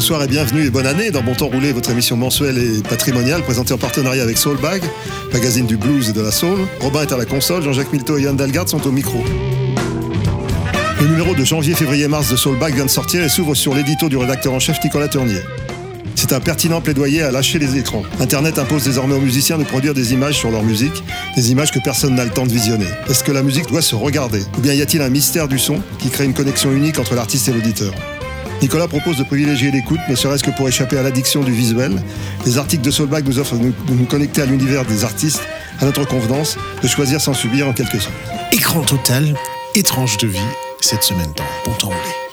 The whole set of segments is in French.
Bonsoir et bienvenue et bonne année dans Bon Temps Roulé, votre émission mensuelle et patrimoniale présentée en partenariat avec Soulbag, magazine du blues et de la soul. Robin est à la console, Jean-Jacques Milto et Yann Dalgard sont au micro. Le numéro de janvier, février, mars de Soulbag vient de sortir et s'ouvre sur l'édito du rédacteur en chef Nicolas Tournier. C'est un pertinent plaidoyer à lâcher les écrans. Internet impose désormais aux musiciens de produire des images sur leur musique, des images que personne n'a le temps de visionner. Est-ce que la musique doit se regarder? Ou bien y a-t-il un mystère du son qui crée une connexion unique entre l'artiste et l'auditeur? Nicolas propose de privilégier l'écoute, ne serait-ce que pour échapper à l'addiction du visuel. Les articles de Soulbag nous offrent de nous connecter à l'univers des artistes, à notre convenance, de choisir sans subir en quelque sorte. Écran total, étrange de vie, cette semaine dans Bon Temps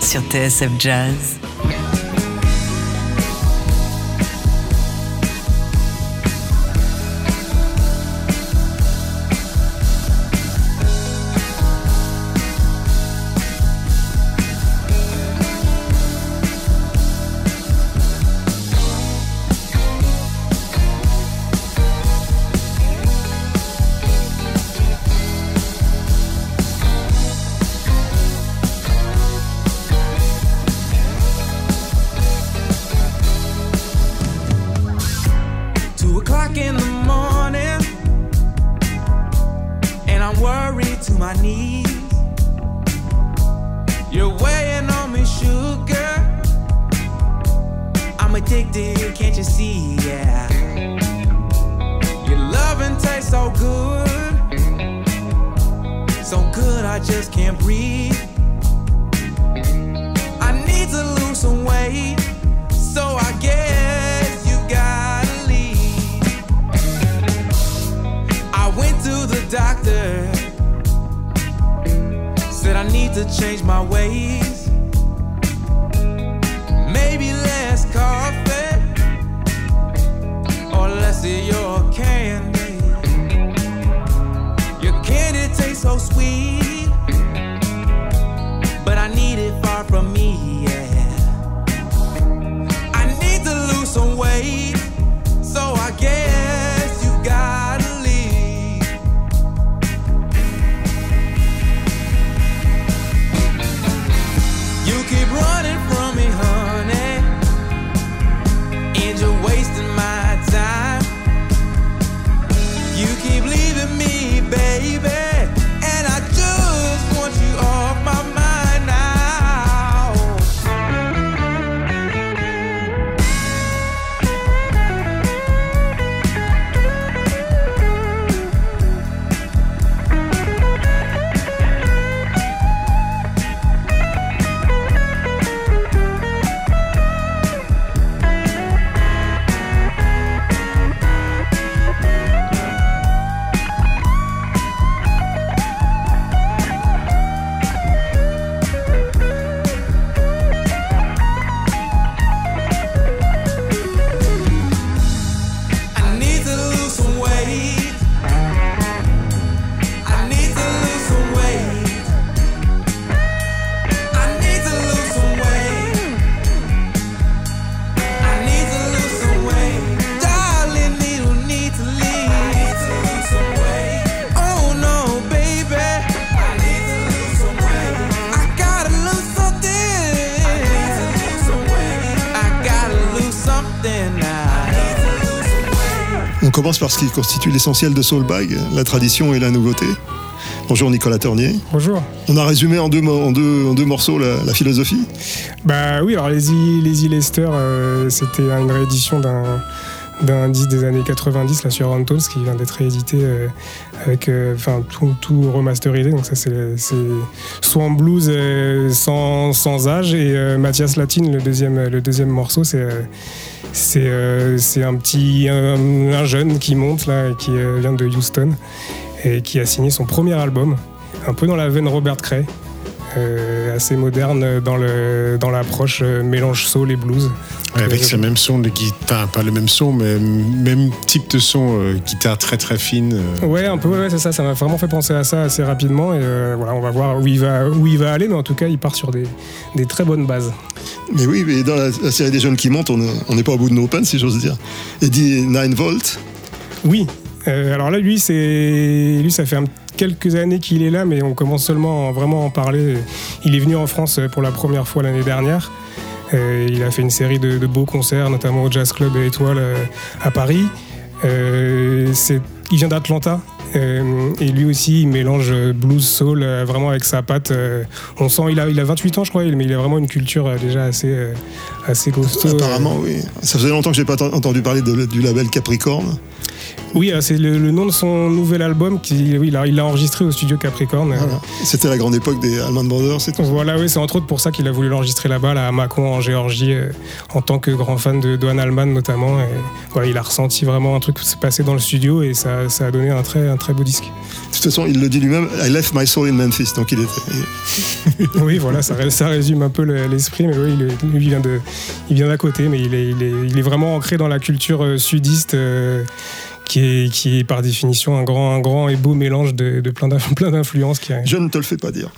Sur TSF Jazz. Commence par ce qui constitue l'essentiel de Soulbag, la tradition et la nouveauté. Bonjour Nicolas Tournier. Bonjour. On a résumé en deux, mo- en deux, en deux morceaux la, la philosophie. Bah oui, alors les les Lester, euh, c'était une réédition d'un d'un disque des années 90 là sur Antols qui vient d'être réédité euh, avec euh, tout, remasterisé. Donc ça c'est c'est Swamp Blues euh, sans, âge. Et euh, Mathias Latine le deuxième morceau c'est un petit un, un jeune qui monte là qui vient de Houston et qui a signé son premier album un peu dans la veine Robert Cray assez moderne dans le dans l'approche euh, mélange soul et blues. Ouais, avec ce même son de guitare, pas le même son, mais même type de son, euh, guitare très très fine. euh. Ouais, un peu, ouais, c'est ça. Ça m'a vraiment fait penser à ça assez rapidement. Et euh, voilà, on va voir où il va, où il va aller, mais en tout cas, il part sur des, des très bonnes bases. Mais oui, mais dans la, la série des jeunes qui montent, on est- on n'est pas au bout de nos peines, si j'ose dire. Eddie 9 Volt, Oui. Euh, alors là, lui, c'est, lui, ça fait un- quelques années qu'il est là, mais on commence seulement à vraiment en parler. Il est venu en France pour la première fois l'année dernière. Euh, il a fait une série de, beaux concerts, notamment au Jazz Club Étoile euh, à Paris. Euh, il vient d'Atlanta. euh, et lui aussi, il mélange blues, soul, euh, vraiment avec sa patte. euh, on sent, il a, il a 28 ans, je crois, mais il a vraiment une culture euh, déjà assez, euh, assez costaud. apparemment, oui. Ça faisait longtemps que j'ai pas ent- entendu parler du label Capricorne. Oui, euh, c'est le, le nom de son nouvel album qui, oui, il l'a enregistré au studio Capricorne. euh, Voilà. C'était la grande époque des Allman Brothers, c'est tout. Voilà, oui, c'est entre autres pour ça qu'il a voulu l'enregistrer là-bas, là, à Mâcon, en Géorgie, euh, en tant que grand fan de Don Allman notamment. Et, voilà, il a ressenti vraiment un truc se passer dans le studio et ça, ça a donné un très, un très beau disque. De toute façon, il le dit lui-même, I left my soul in Memphis. Donc il était. oui, voilà, ça, ré- ça résume un peu le- l'esprit, mais oui, il lui, il vient d'à côté, mais il est, il, est, il est vraiment ancré dans la culture sudiste. euh, qui est, par définition un grand, et beau mélange de, de plein d'inf- plein d'influences. Je ne te le fais pas dire.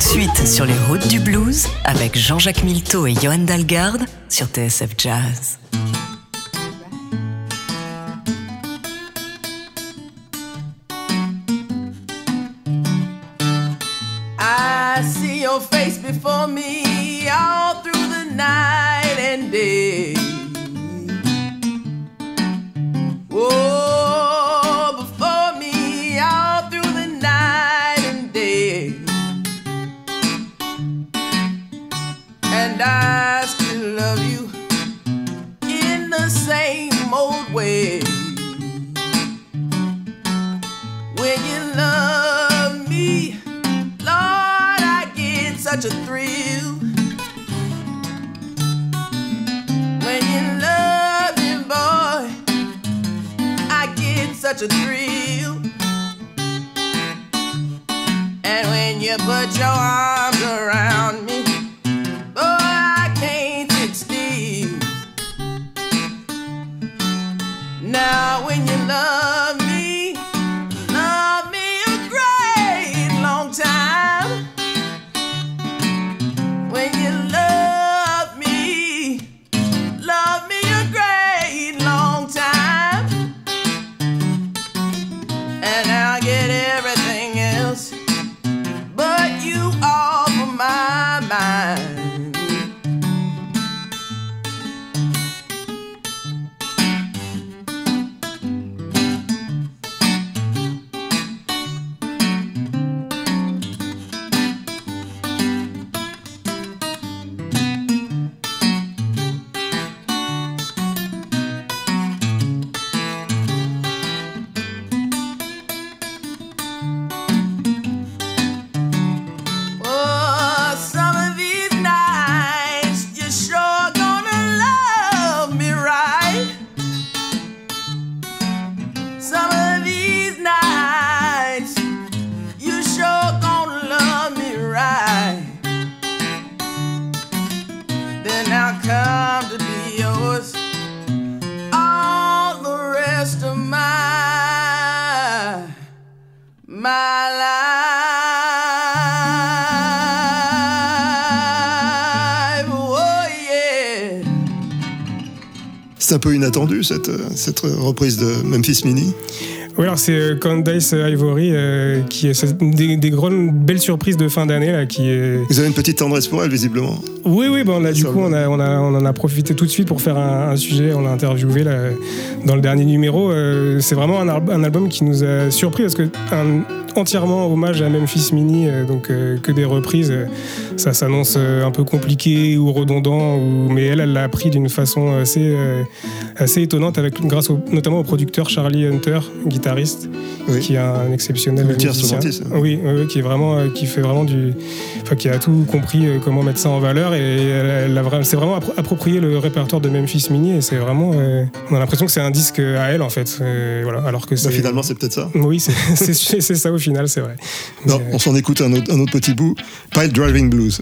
Suite sur les routes du blues avec Jean-Jacques Milteau et Johan Dalgarde sur TSF Jazz. I see your face before me C'est un peu inattendu cette, cette reprise de Memphis Mini. Oui, alors c'est euh, Candace Ivory euh, qui est des, des grandes belles surprises de fin d'année là qui est. Vous avez une petite tendresse pour elle, visiblement. Oui, oui, bon, là, du Ça coup, on, a, on, a, on en a profité tout de suite pour faire un, un sujet. On l'a interviewé là, dans le dernier numéro. Euh, c'est vraiment un, al- un album qui nous a surpris parce que un, entièrement hommage à Memphis Mini, euh, donc euh, que des reprises. ça s'annonce un peu compliqué ou redondant, ou, mais elle, elle l'a appris d'une façon assez, assez étonnante, avec, grâce au- notamment au producteur Charlie Hunter, guitariste, Oui. qui est un exceptionnel musicien. Oui, qui est vraiment, qui fait vraiment du, enfin, qui a tout compris comment mettre ça en valeur et a vraiment, c'est vraiment appro- approprié le répertoire de Memphis Mini et c'est vraiment, euh, on a l'impression que c'est un disque à elle en fait, Euh, voilà, alors que Bah, finalement, c'est peut-être ça. oui, c'est- ça au final, c'est vrai. Non, Mais, on s'en écoute un autre, un autre petit bout. Pile Driving Blues.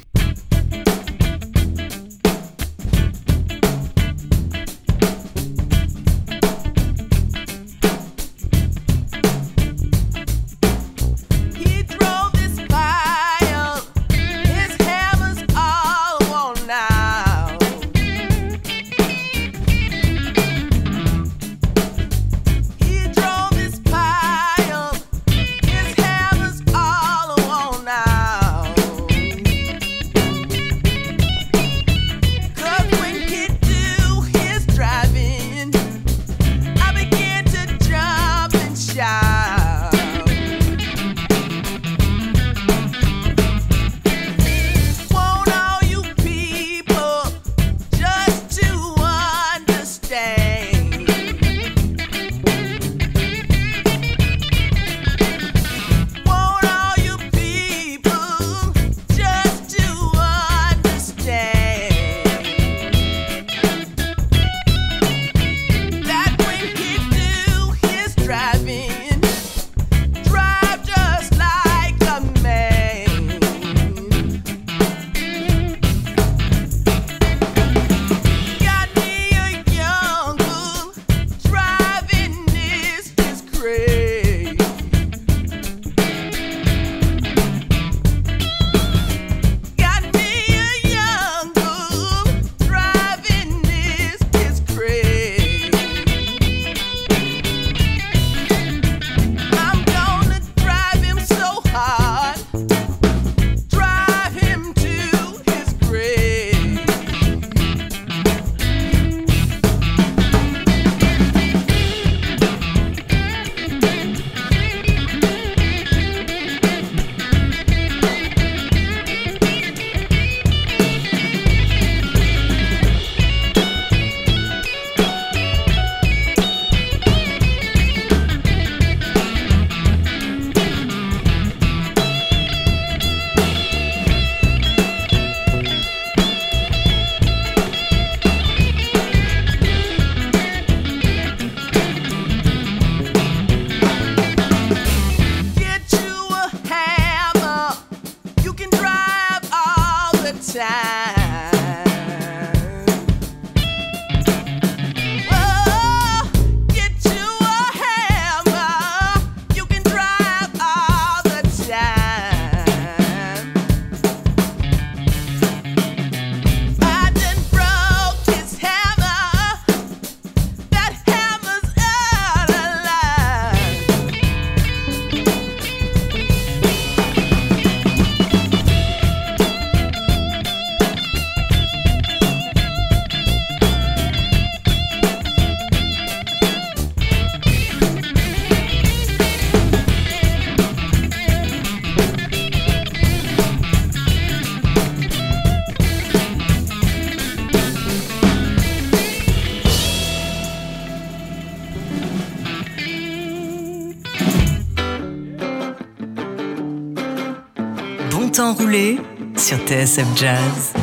Sur TSF Jazz.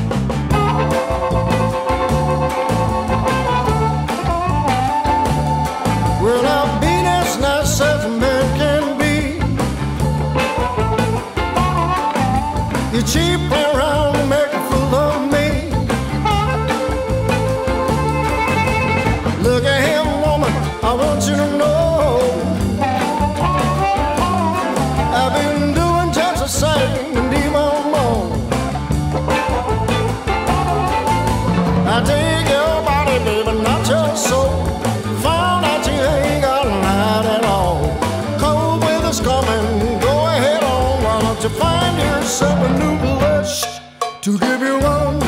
You find yourself a new blush to give you one?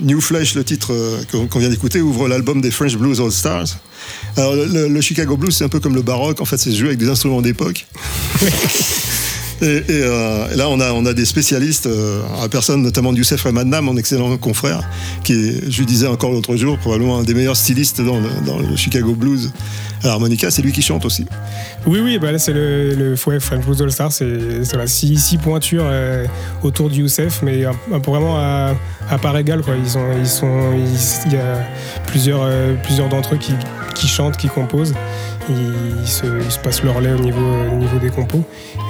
New Flesh, le titre euh, qu'on vient d'écouter, ouvre l'album des French Blues All Stars. Alors, le, le Chicago Blues, c'est un peu comme le baroque, en fait, c'est joué avec des instruments d'époque. Et, et, euh, là, on a, on a des spécialistes, euh, à personne notamment Youssef Ramadna, mon excellent confrère, qui est, je lui disais encore l'autre jour, probablement un des meilleurs stylistes dans le, dans le Chicago Blues à l'harmonica. C'est lui qui chante aussi. Oui, oui, bah là c'est le, le ouais, French Blues All Star, c'est c'est, voilà, six, six pointures euh, autour du Youssef, mais un, un vraiment à, à part égale. Quoi. Ils sont, ils sont, il y a plusieurs, euh, plusieurs d'entre eux qui, qui chantent, qui composent. Ils, se, ils se passent leur lait au niveau, au niveau des compos.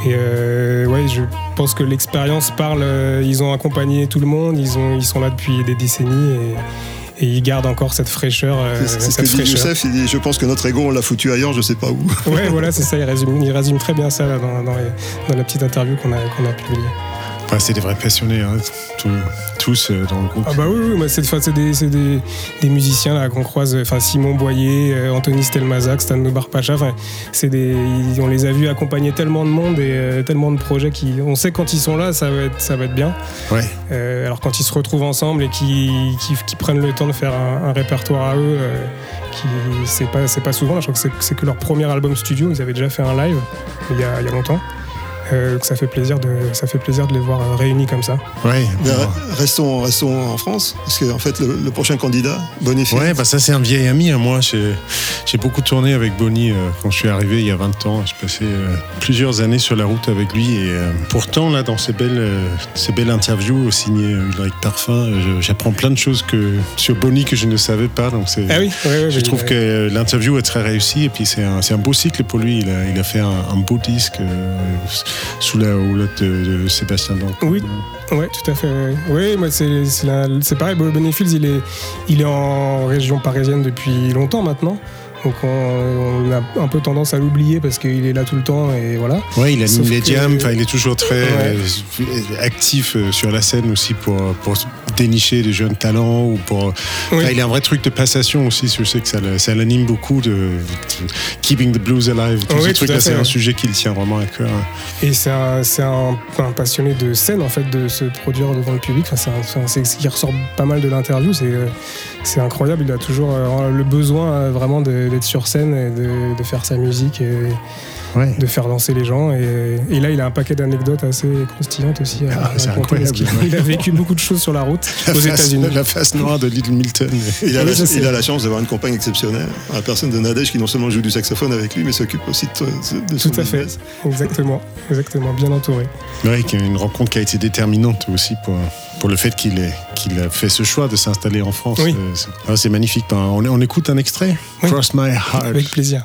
Et euh, ouais, je pense que l'expérience parle. euh, Ils ont accompagné tout le monde, ils, ont, ils sont là depuis des décennies et, et ils gardent encore cette fraîcheur. euh, C'est ce que dit. Youssef, il dit Je pense que notre ego, on l'a foutu ailleurs, je sais pas où. Ouais, voilà, c'est ça. Il résume, il résume très bien ça là, dans, dans les- dans la petite interview qu'on a, qu'on a publiée. Enfin, c'est des vrais passionnés, hein, tous, tous, euh, dans le groupe. Ah bah oui, oui, bah c'est des, c'est des, des musiciens là qu'on croise, enfin Simon Boyer, euh, Anthony Stelmazac, Stan Barpacha, c'est des, on les a vus accompagner tellement de monde et euh, tellement de projets qui, on sait quand ils sont là, ça va être, ça va être bien. Ouais. Euh, alors quand ils se retrouvent ensemble et qui, qui, qui prennent le temps de faire un, un répertoire à eux, qui c'est pas pas souvent. là, je crois que c'est, c'est que leur premier album studio, ils avaient déjà fait un live il y a, il y a longtemps. Euh, donc ça fait plaisir de ça fait plaisir de les voir euh, réunis comme ça. Ouais. Mais re- restons, restons en France, parce que en fait, le, le prochain candidat, Boniface, Ouais, bah ça c'est un vieil ami à moi. J'ai j'ai beaucoup tourné avec Bonnie euh, quand je suis arrivé il y a 20 ans. J'ai passé euh, plusieurs années sur la route avec lui et euh, pourtant là dans ces belles, euh, ces belles interviews signées euh, Ulrich Parfum, euh, j'apprends plein de choses que sur Bonnie que je ne savais pas. Donc c'est. Ah oui, ouais, ouais, Je trouve que euh, l'interview est très réussie et puis c'est un, c'est un beau cycle pour lui. Il a, il a fait un, un beau disque euh, sous la houlette de, de Sébastien Blanc. Oui. Ouais, tout à fait. Oui, moi c'est pareil. Bonifield, il est il est en région parisienne depuis longtemps maintenant. Donc on, on a un peu tendance à l'oublier parce qu'il est là tout le temps et voilà. Ouais, il anime les enfin, il est toujours très Ouais. actif euh, sur la scène aussi pour, pour dénicher des jeunes talents ou pour. Oui. Il a un vrai truc de passation aussi, je sais que ça, ça l'anime beaucoup de, de Keeping the Blues Alive. Tout Oui, ce truc-là, c'est un sujet qui le tient vraiment à cœur. Et c'est un, c'est un, un passionné de scène en fait, de se produire devant le public. Enfin, c'est ce qui ressort pas mal de l'interview. C'est c'est incroyable. Il a toujours euh, le besoin euh, vraiment d'être sur scène et de, de faire sa musique et Ouais. de faire danser les gens. Et, et là, il a un paquet d'anecdotes assez croustillantes aussi. Ah, c'est raconter, parce incroyable, Il a vécu beaucoup de choses sur la route La aux face, États-Unis. la face noire de Little Milton. il a, Oui, la, je sais. il a la chance d'avoir une compagne exceptionnelle, la personne de Nadège qui non seulement joue du saxophone avec lui, mais s'occupe aussi de, de son Tout à fait. business. Exactement, exactement, bien entouré. Est une rencontre qui a été déterminante aussi pour, pour le fait qu'il ait- qu'il a fait ce choix de s'installer en France. Oui. Euh, c'est- ah, C'est magnifique. Ben, On, on écoute un extrait Oui. Cross My Heart. Avec plaisir.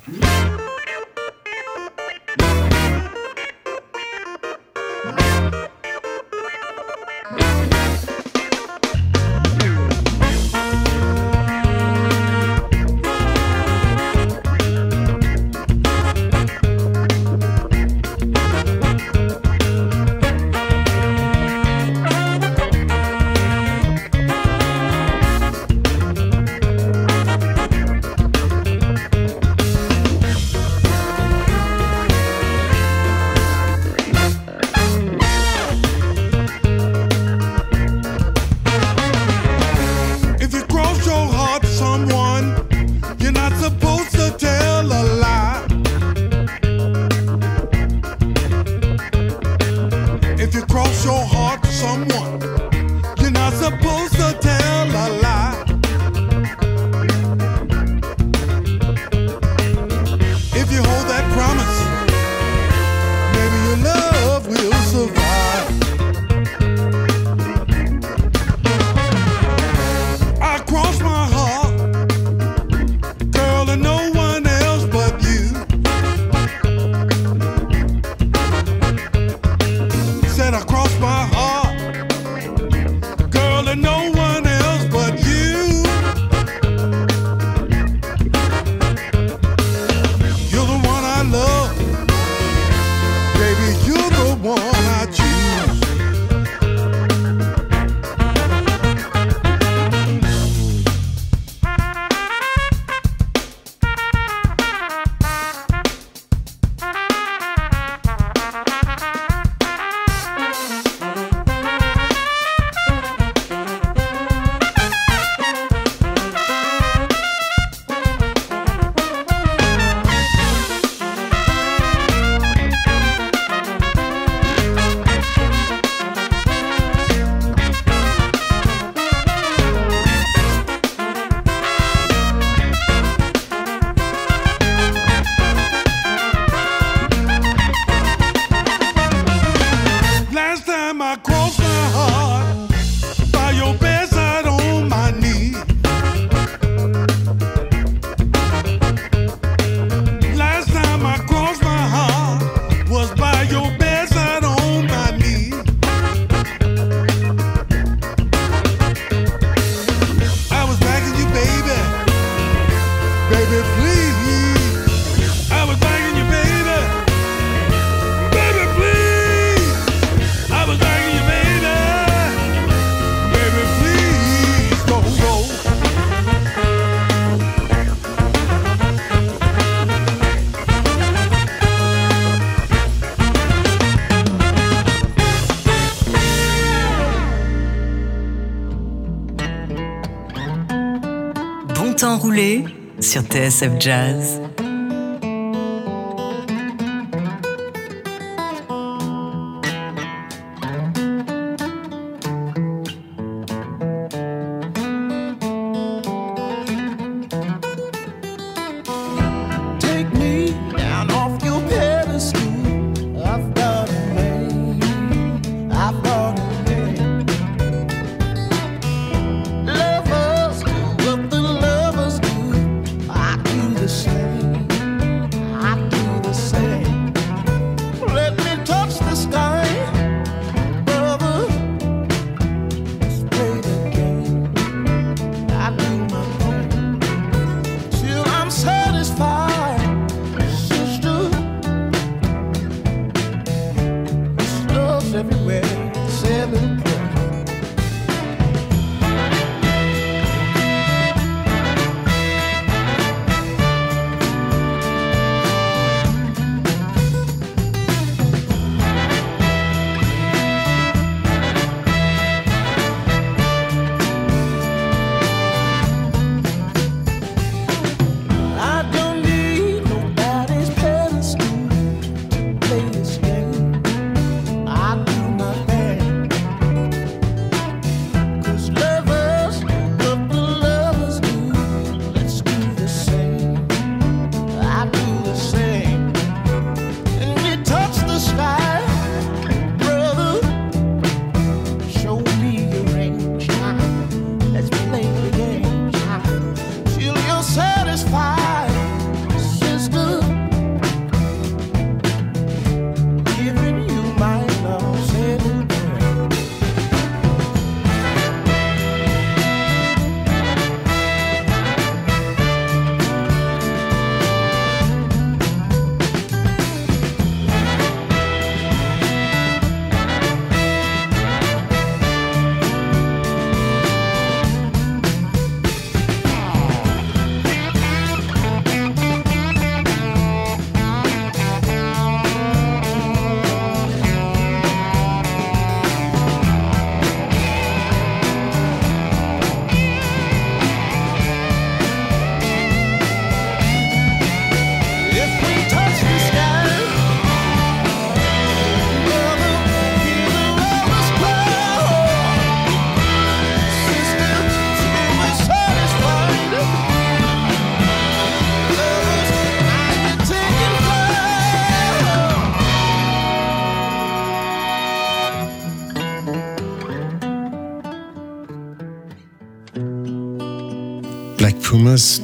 Sur TSF Jazz.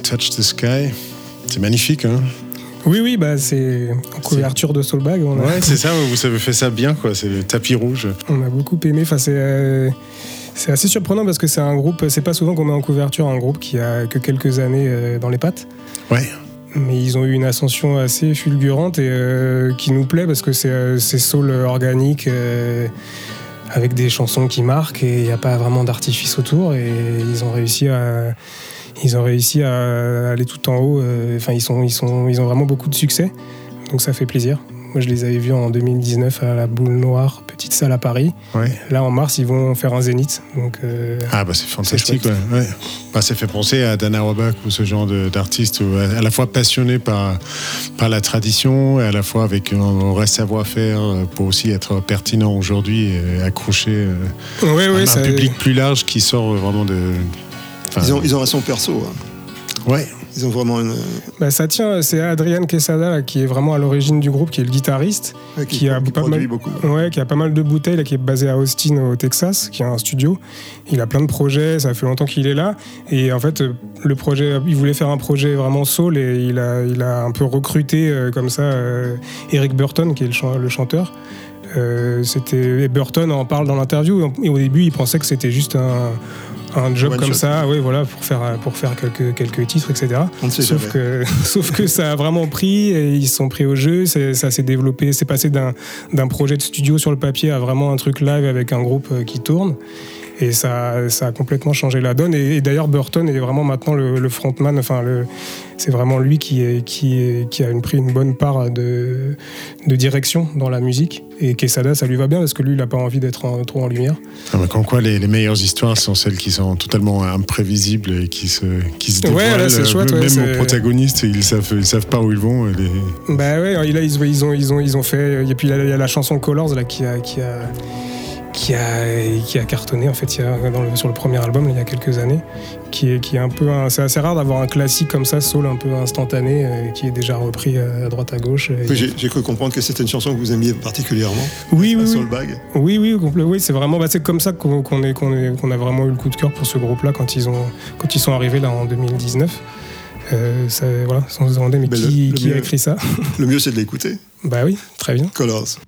Touch the Sky. C'est magnifique, hein Oui, oui, bah c'est en couverture de Soulbag. On a, Ouais, c'est ça, vous avez fait ça bien, quoi. C'est le tapis rouge. on a beaucoup aimé. Enfin, c'est euh, c'est assez surprenant parce que c'est un groupe. C'est pas souvent qu'on met en couverture un groupe qui a que quelques années euh, dans les pattes. Ouais. Mais ils ont eu une ascension assez fulgurante et euh, qui nous plaît parce que c'est c'est soul organique euh, avec des chansons qui marquent et il n'y a pas vraiment d'artifice autour et ils ont réussi à ils ont réussi à aller tout en haut. euh, Enfin, ils sont ils sont ils ont vraiment beaucoup de succès donc ça fait plaisir. Moi, je les avais vus en 2019 à la Boule Noire, petite salle à Paris. Ouais. Là, en mars, ils vont faire un zénith. Donc, euh, Ah bah c'est fantastique, ouais. ouais. Bah, ça fait penser à Dana Roebuck ou ce genre d'artiste, à la fois passionné par, par la tradition et à la fois avec un, vrai savoir-faire euh, pour aussi être pertinent aujourd'hui et accrocher un, public plus large qui sort vraiment de... enfin, Ils ont, ils ont un son perso. hein. Ouais, Ils ont vraiment une. Bah, ça tient, c'est Adrian Quesada là, qui est vraiment à l'origine du groupe, qui est le guitariste, ouais, qui, a pas produit mal, beaucoup. ouais, qui a pas mal de bouteilles, là, qui est basé à Austin au Texas, qui a un studio. Il a plein de projets, ça fait longtemps qu'il est là. Et en fait, euh, le projet, il voulait faire un projet vraiment soul et il a, il a un peu recruté euh, comme ça euh, Eric Burton, qui est le, chan- le chanteur. Euh, c'était et Burton en parle dans l'interview et au début il pensait que c'était juste un, un job One comme shot. ça, ouais, voilà, pour faire pour faire quelques quelques titres, etc. On Sauf que, sauf que ça a vraiment pris, et ils sont pris au jeu, ça s'est développé, c'est passé d'un d'un projet de studio sur le papier à vraiment un truc live avec un groupe euh, qui tourne. Et ça, ça a complètement changé la donne. Et, et d'ailleurs, Burton est vraiment maintenant le, le frontman. Enfin, le, c'est vraiment lui qui, est, qui, est, qui a une, pris une bonne part de, de direction dans la musique. Et Quesada, ça lui va bien parce que lui, il n'a pas envie d'être en- trop en lumière. Ah, mais Comme quoi, les, les meilleures histoires sont celles qui sont totalement imprévisibles et qui se, qui se Ouais, dévoilent. là, c'est chouette, ouais, même aux protagonistes, ils savent, ils savent pas où ils vont. les- Bah ouais, là, ils, ils, ont, ils, ont, ils ont fait. Et puis il y a- il y a la chanson Colors là, qui a. Qui a qui a, qui a cartonné en fait il y a, dans le- sur le premier album il y a quelques années qui est, qui est un peu c'est assez rare d'avoir un classique comme ça soul un peu instantané euh, qui est déjà repris euh, à droite à gauche Oui, J'ai cru comprendre que c'était une chanson que vous aimiez particulièrement. oui oui oui, Soulbag. oui oui oui c'est vraiment bah, c'est comme ça qu'on est- qu'on est- qu'on a vraiment eu le coup de cœur pour ce groupe là quand ils ont quand ils sont arrivés là en 2019 euh, ça, voilà sans se demander mais, qui, le qui a écrit ça? Le mieux, c'est de l'écouter. bah oui très bien Colors.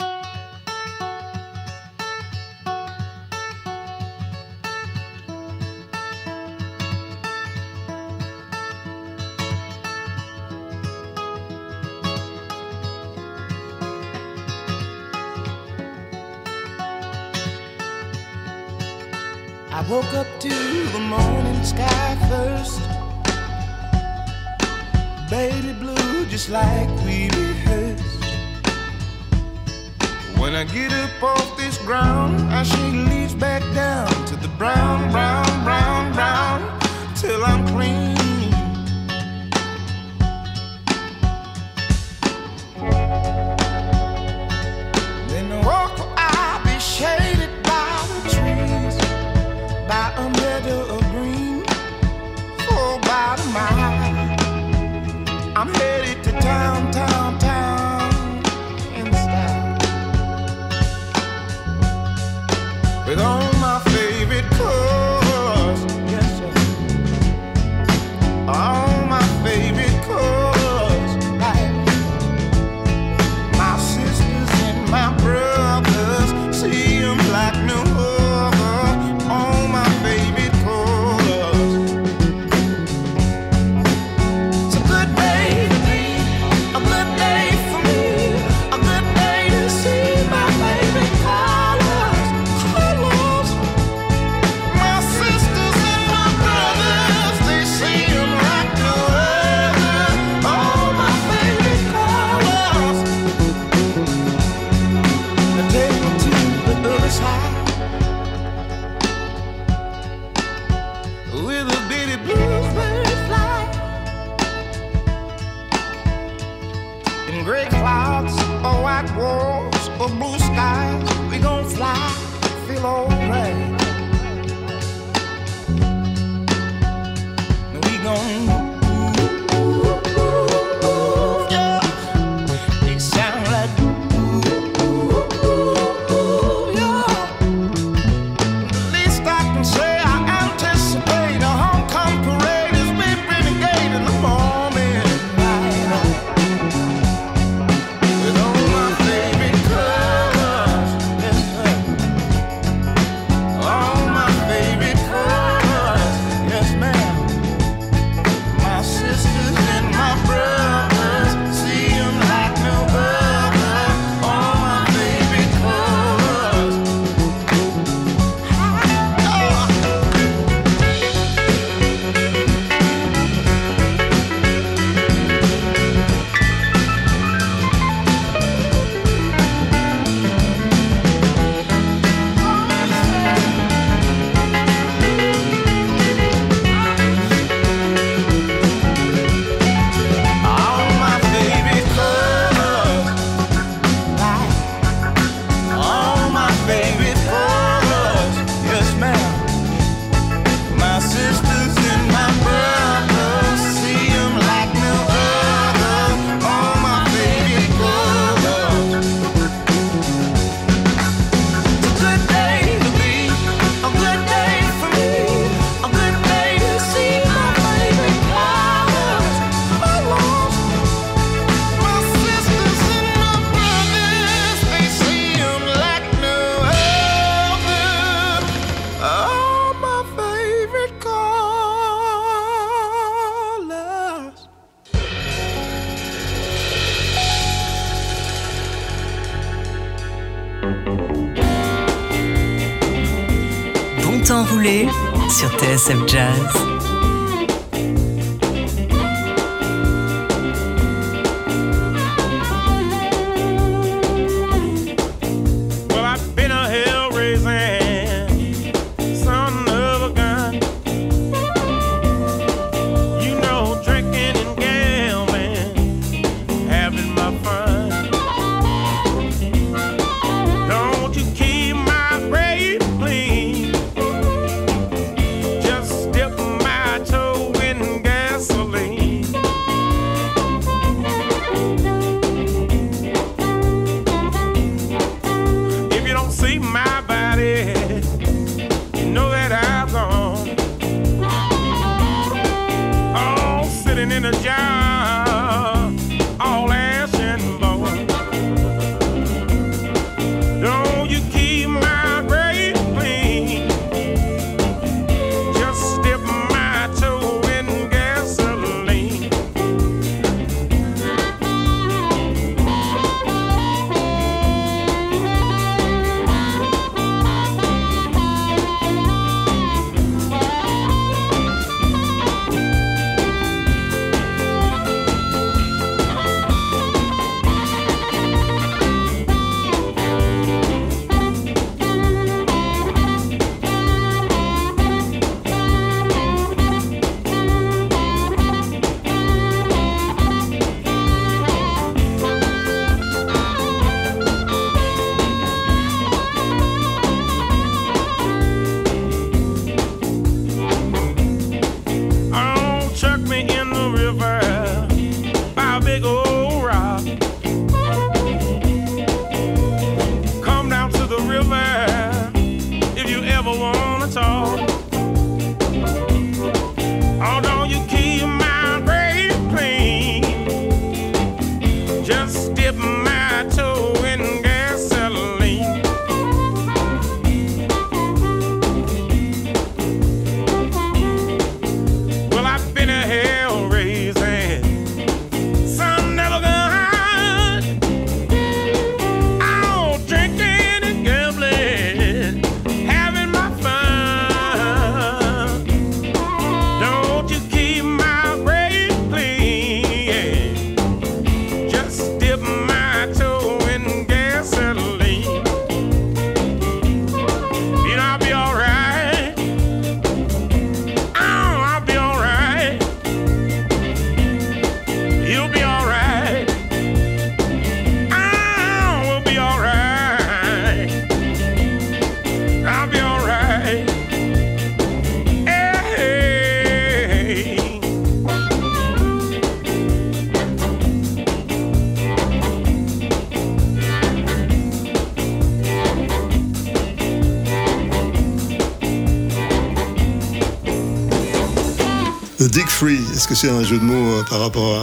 Que c'est un jeu de mots euh, par rapport à,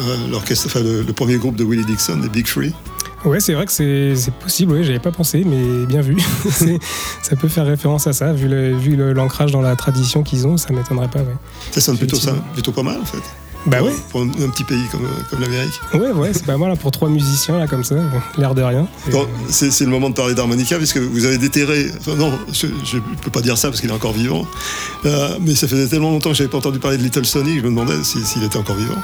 à l'orchestre, enfin le, le premier groupe de Willie Dixon, les Big Free Ouais, c'est vrai que c'est possible, j'avais pas pensé, mais bien vu. Ça peut faire référence à ça, vu l'ancrage dans la tradition qu'ils ont, ça m'étonnerait pas, ouais. Ça sonne plutôt, ça, Effectivement. plutôt pas mal en fait. Bah ouais. Pour un, un petit pays comme, comme l'Amérique. Ouais, ouais, c'est pas mal là, pour trois musiciens, là, comme ça, l'air de rien. C'est le moment de parler d'harmonica, puisque vous avez déterré. Enfin, non, je ne peux pas dire ça parce qu'il est encore vivant. Euh, mais ça faisait tellement longtemps que j'avais pas entendu parler de Little Sonny je me demandais si- s'il était encore vivant.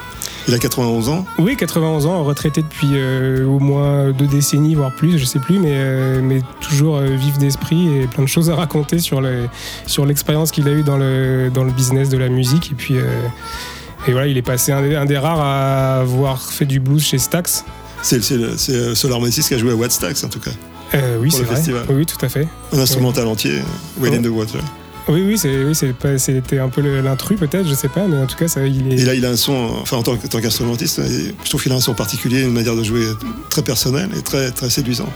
Il a 91 ans. Oui, 91 ans, retraité depuis euh, au moins deux décennies, voire plus, je sais plus, mais, euh, mais toujours euh, vif d'esprit et plein de choses à raconter sur le- sur l'expérience qu'il a eue dans le, dans le business de la musique. Et puis, euh, et voilà, il est passé un, des- un des rares à avoir fait du blues chez Stax. C'est euh, Solar Harmonicist qui a joué à Wattstax en tout cas. Euh, oui, c'est le vrai. festival. Oui, oui, tout à fait. Un instrumental entier, Wade in the Water. Oui, oui, c'est, oui, c'est pas- c'était un peu l'intrus peut-être, je sais pas, mais en tout cas, ça, il est. Et là, il a un son, enfin en tant qu'instrumentiste, et je trouve qu'il a un son particulier, une manière de jouer très personnelle et très, très séduisante.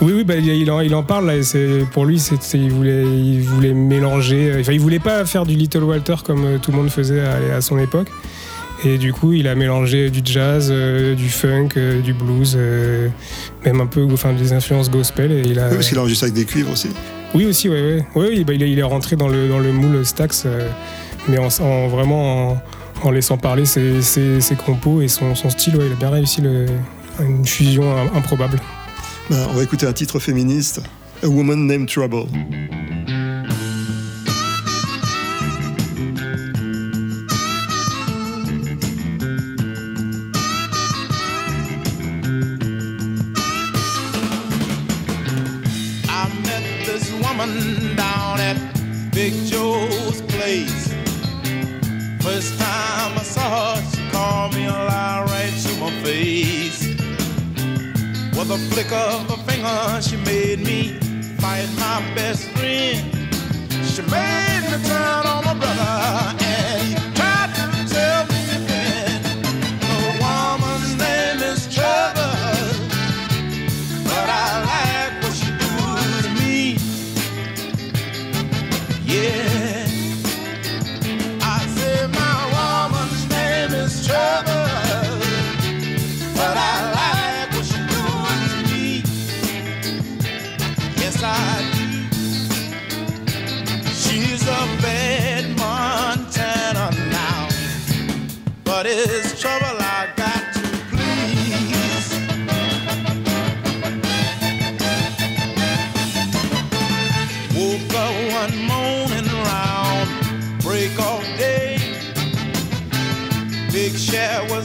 Oui, oui, bah, il, en, il en parle. Là, et c'est, pour lui, c'est, il, voulait, il voulait mélanger. euh, Enfin, il voulait pas faire du Little Walter comme euh, tout le monde faisait à, à son époque. Et du coup, il a mélangé du jazz, euh, du funk, euh, du blues, euh, même un peu, enfin, des influences gospel. Et il a, Oui, parce qu'il a enregistré avec des cuivres aussi. Oui, aussi, ouais, ouais. Oui, bah, il, est, rentré dans le, moule Stax, euh, mais en, en- vraiment en, laissant parler ses, compos et son, style. Ouais, il a bien réussi une fusion im- improbable. Ben, on va écouter un titre féministe, A Woman Named Trouble. saw me lie right to my face. With a flick of a finger, she made me fight my best friend. She made me turn on my brother.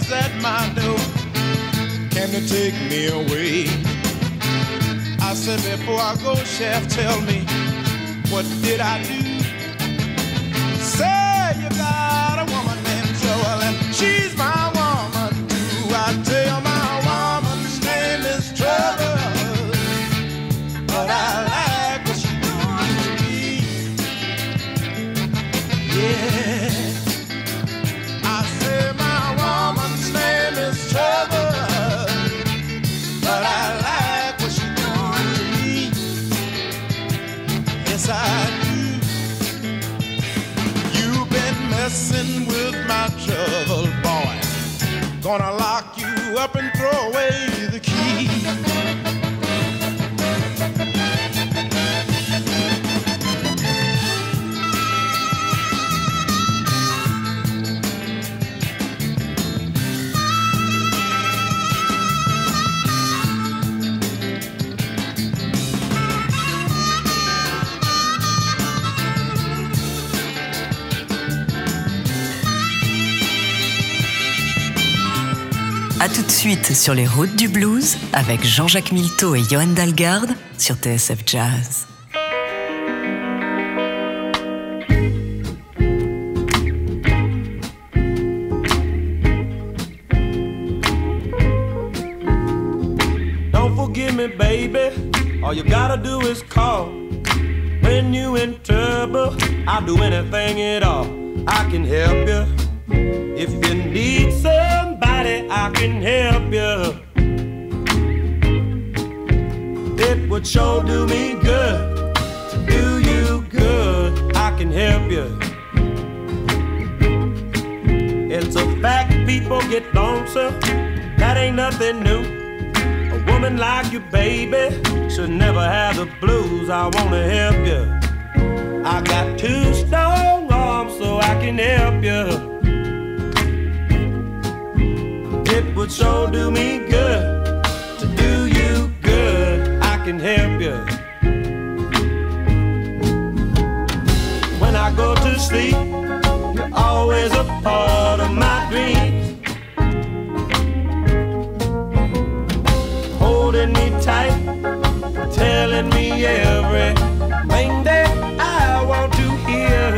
Was at my door. Can you take me away? I said before I go, chef, tell me what did I do? Suite sur les routes du blues avec Jean-Jacques Milteau et Johan Dalgarde sur TSF Jazz. Don't forgive me, baby. All you gotta do is call. When you in trouble, I'll do anything at all. I can help you. If you need somebody, I can help do me good do you good. I can help you. It's a fact people get lonesome. That ain't nothing new. A woman like you, baby, should never have the blues. I wanna help you. I got two strong arms so I can help you. It would sure do me good can help you. When I go to sleep, you're always a part of my dreams. Holding me tight, telling me everything that I want to hear.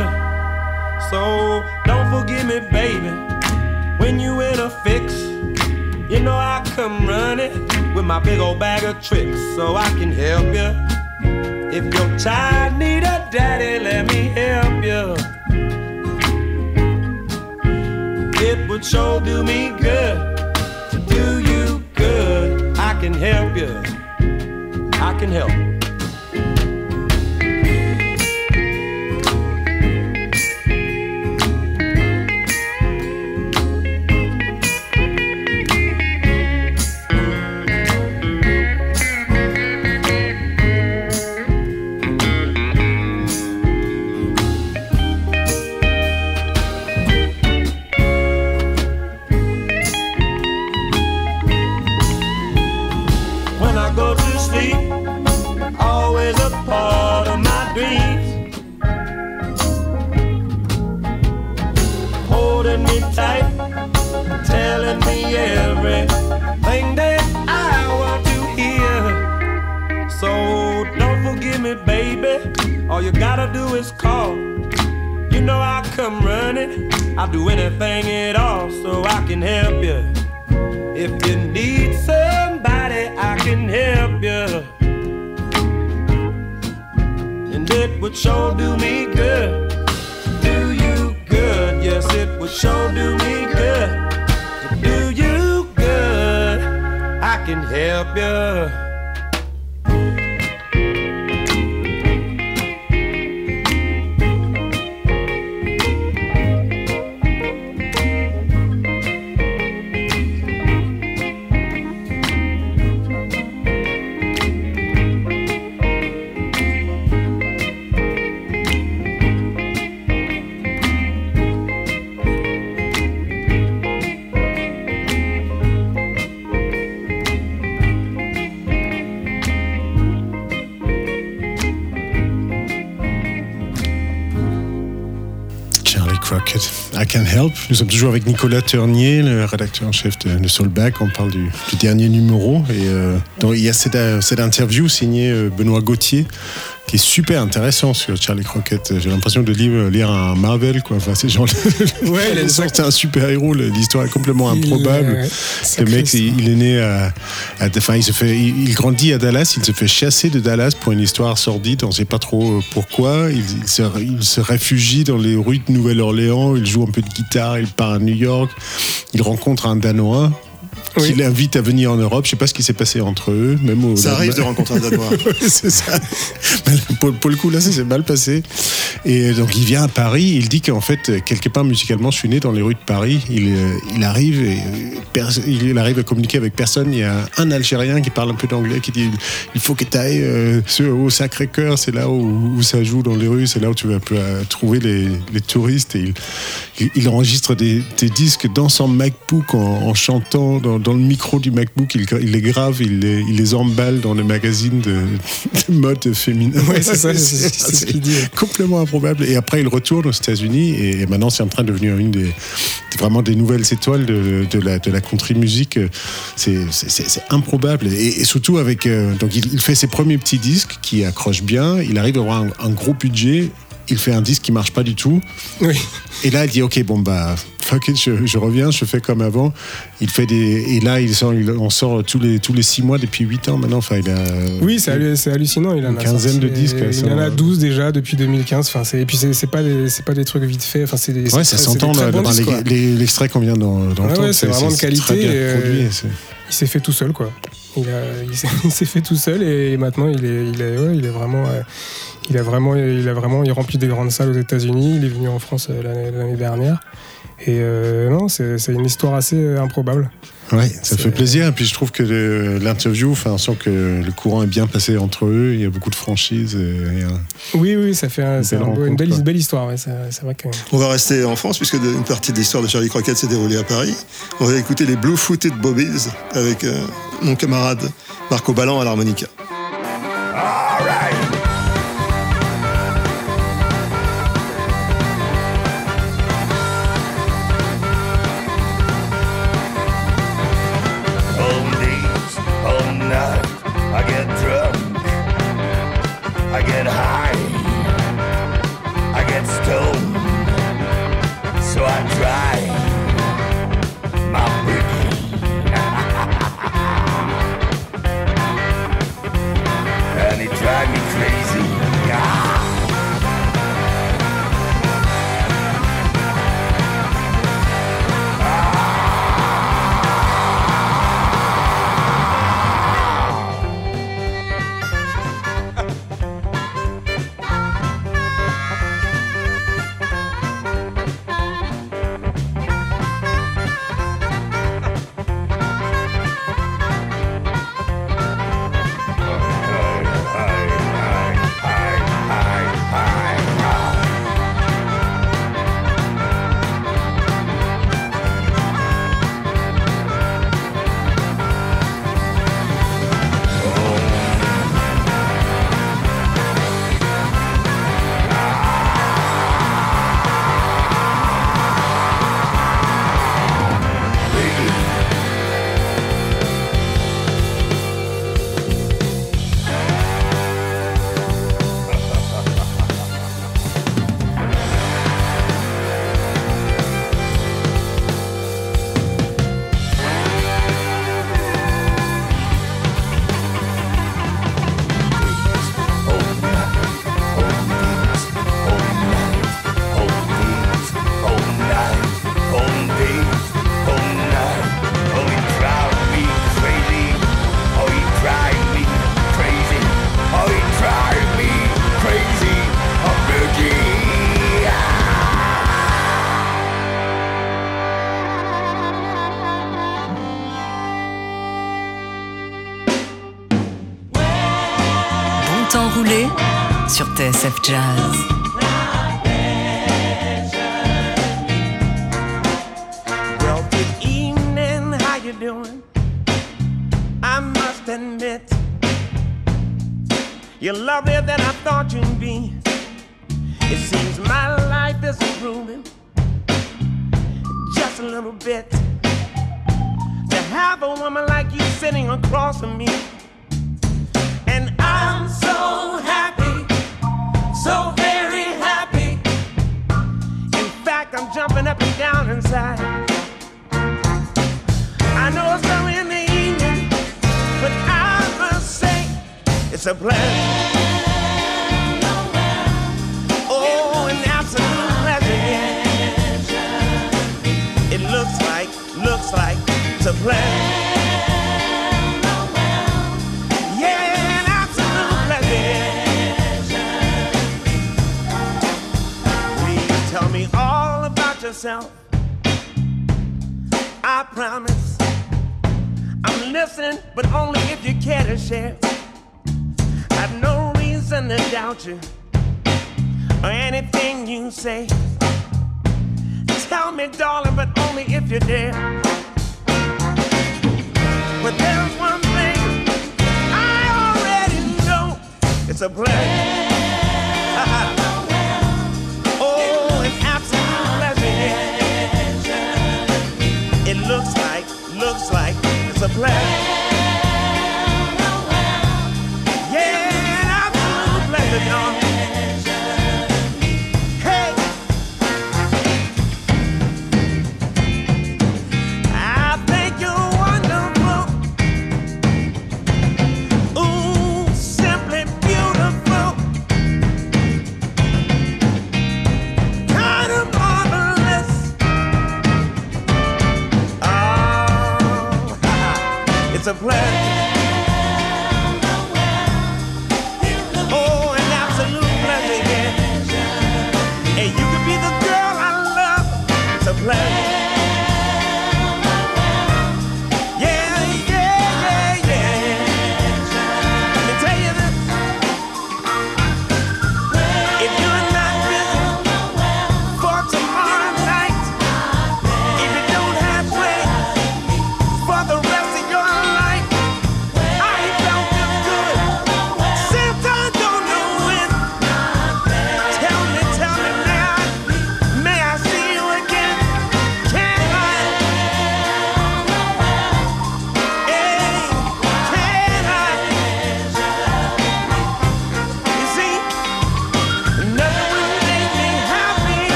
So don't forgive me, baby, when you in a fix. You know I come running with my big old bag of tricks, so I can help you. If your child need a daddy, let me help you. It would sure do me good to do you good. I can help you. I can help. All you gotta do is call. You know I come running. I'll do anything at all so I can help you. If you need somebody, I can help you. And it would sure do me good. Do you good? Yes, it would sure do me good. To do you good? I can help you. Nous sommes toujours avec Nicolas Ternier, le rédacteur en chef de, de. On parle du, dernier numéro. Et euh, il y a cette, euh, interview signée euh, Benoît Gauthier qui est super intéressant sur Charlie Crockett. J'ai l'impression de lire, lire un Marvel, quoi. Enfin, ces gens Ouais, c'est un super héros. L'histoire est complètement Il- improbable. Le mec, il, il est né à, à- enfin, il se fait, il, il grandit à Dallas. Il se fait chasser de Dallas pour une histoire sordide. On ne sait pas trop euh, pourquoi. Il, il se, il se réfugie dans les rues de Nouvelle-Orléans. Il joue un peu de guitare. Il part à New York. Il rencontre un Danois. Oui. Qui l'invite à venir en Europe. Je sais pas ce qui s'est passé entre eux, même au Ça arrive de rencontrer un Danois. c'est ça. Mais pour, pour le coup, là, ça s'est mal passé. Et donc, il vient à Paris. Il dit qu'en fait, quelque part, musicalement, je suis né dans les rues de Paris. Il, euh, il arrive et euh, il arrive à communiquer avec personne. Il y a un Algérien qui parle un peu d'anglais qui dit il faut que tu ailles au Sacré-Cœur. C'est là où, où ça joue dans les rues. C'est là où tu vas euh, trouver les, les touristes. Et il, il, il enregistre des, des disques dans son MacBook en, en chantant dans, dans le micro du MacBook. Il, il les grave, il les, il les emballe dans les magazines de, de mode féminin. Ouais, c'est ça, c'est- ce qu'il dit. Complètement improbable. Et après, il retourne aux États-Unis et, maintenant, c'est en train de devenir une des vraiment des nouvelles étoiles de, de la, de la country music. C'est improbable. Et, et surtout avec. euh, donc, il, il fait ses premiers petits disques qui accrochent bien. Il arrive à avoir un, un gros budget. Il fait un disque qui marche pas du tout. Oui. Et là, il dit Ok, bon, bah, fuck it, je, je reviens, je fais comme avant. Il fait des. Et là, il sort, il- on sort tous les, tous les six mois depuis huit ans maintenant. Enfin, il a. Oui, c'est hallu- c'est hallucinant. Il en Une a quinzaine sorti- de disques, Il ça, y en a euh. 12 déjà depuis 2015. Enfin, c'est- et puis, c'est pas, des- c'est pas des trucs vite faits. Enfin, c'est Ouais, ça s'entend l'extrait qu'on vient d'en- d'entendre. C'est vraiment de qualité. euh, produit, il s'est fait tout seul, quoi. Il, a- il s'est- il fait tout seul et maintenant il est, il est, ouais, il est vraiment, euh, il a vraiment, il a vraiment, il remplit des grandes salles aux États-Unis. Il est venu en France euh, l'année dernière. Et euh, non, c'est une histoire assez euh, improbable. Ouais, ça fait plaisir. Et puis je trouve que l'interview, enfin, on sent que le courant est bien passé entre eux. Il y a beaucoup de franchises. et- et, Oui, oui, ça fait un- c'est belle un beau- une belle, histoire. Ouais, c'est vrai que. On va rester en France puisque une partie de l'histoire de Charlie Crockett s'est déroulée à Paris. On va écouter les Blue Footed Bobbies avec euh, mon camarade Marco Ballan à l'harmonica. All roulé sur TSF Jazz. You're lovelier than I thought you'd be. It seems my life is improving just a little bit. To have a woman like you sitting across from me, it's a pleasure. Oh, an absolute pleasure. It looks like, looks like it's a pleasure. I promise. I'm listening, but only if you care to share. I've no reason to doubt you or anything you say. Tell me, darling, but only if you dare. But there's one thing I already know. It's a pleasure. A pleasure.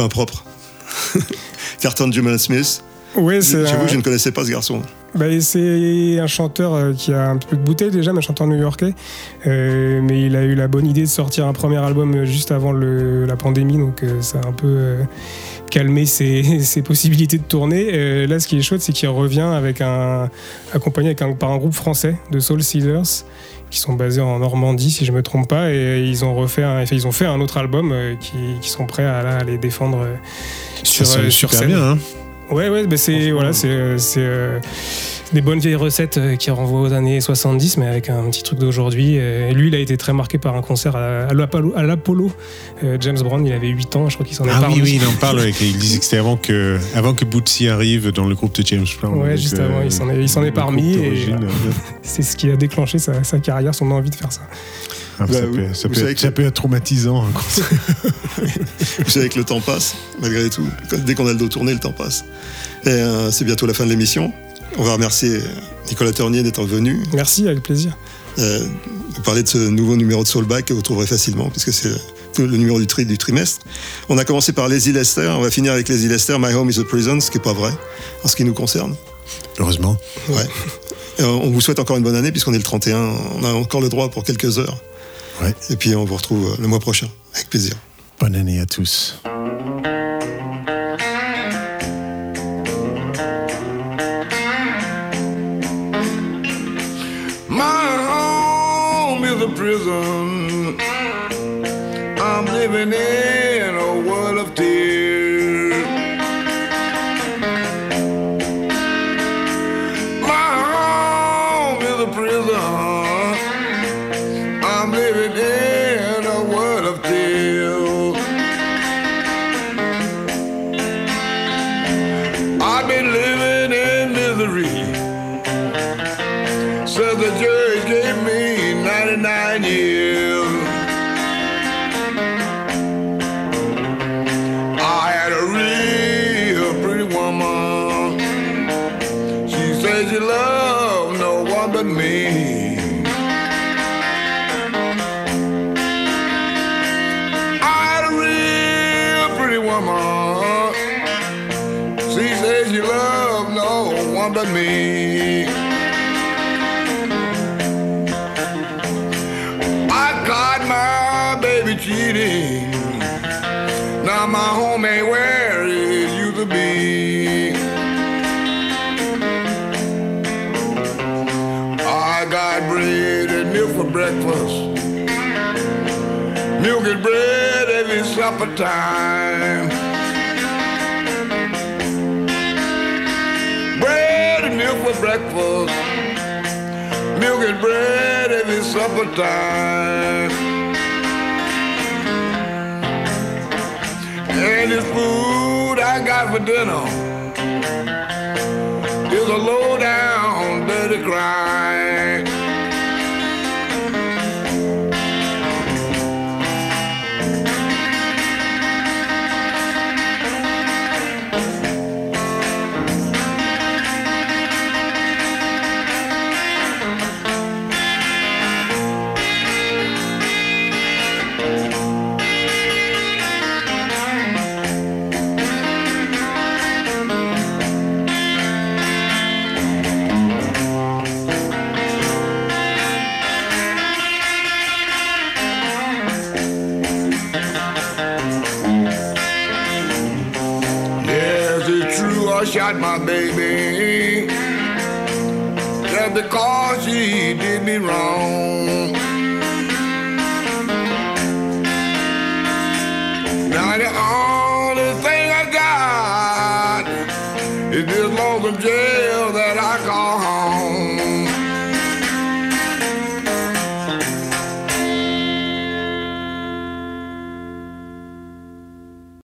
Une fin propre. Carton Juman Smith. Ouais, c'est J'avoue un- que je ne connaissais pas ce garçon. Bah, c'est un chanteur euh, qui a un petit peu de bouteille déjà, mais un chanteur new-yorkais. Euh, mais il a eu la bonne idée de sortir un premier album euh, juste avant le- la pandémie, donc euh, ça a un peu euh, calmé ses, ses possibilités de tourner. Là, ce qui est chouette, c'est qu'il revient avec un, accompagné avec un- par un groupe français de Soul Seeders qui sont basés en Normandie, si je me trompe pas, et ils ont refait, un- ils ont fait un autre album euh, qui, qui sont prêts à, là, à les défendre euh, sur, Ça euh, sur super scène. bien, hein. Ouais, ouais, bah c'est voilà, c'est euh, euh, des bonnes vieilles recettes euh, qui renvoient aux années 70, mais avec un petit truc d'aujourd'hui. Euh, Et lui, il a été très marqué par un concert à, à l'Apollo. Euh, James Brown, il avait 8 ans, je crois qu'il s'en est Ah oui, oui, il en parle. avec- il disait que c'était avant que, avant que Bootsy arrive dans le groupe de James Brown. Ouais, juste euh, avant, il s'en est, il s'en est voilà. C'est ce qui a déclenché sa, sa carrière, son envie de faire ça. Ah, ça, Bah, peut, ça, peut être, que- ça peut être traumatisant. concert. Vous savez que le temps passe, malgré tout. Dès qu'on a le dos tourné, le temps passe. Et euh, c'est bientôt la fin de l'émission. On va remercier Nicolas Tournier d'être venu. Merci, avec plaisir. Euh, vous parler de ce nouveau numéro de Soulback que vous trouverez facilement, puisque c'est le, le numéro du, tri- du trimestre. On a commencé par Lazy Lester, on va finir avec Lazy Lester, My Home is a Prison, ce qui n'est pas vrai, en ce qui nous concerne. Heureusement. Ouais. Et on vous souhaite encore une bonne année, puisqu'on est le 31, on a encore le droit pour quelques heures. Ouais. Et puis on vous retrouve le mois prochain, avec plaisir. Bonne année à tous. Prison. I'm living in no one but me. I caught my baby cheating. Now my home ain't where it used to be. I got bread and milk for breakfast. Milk and bread every supper time. For breakfast. Milk and bread every supper time. And this food I got for dinner is a low down dirty crime. My baby. Just because she did me wrong.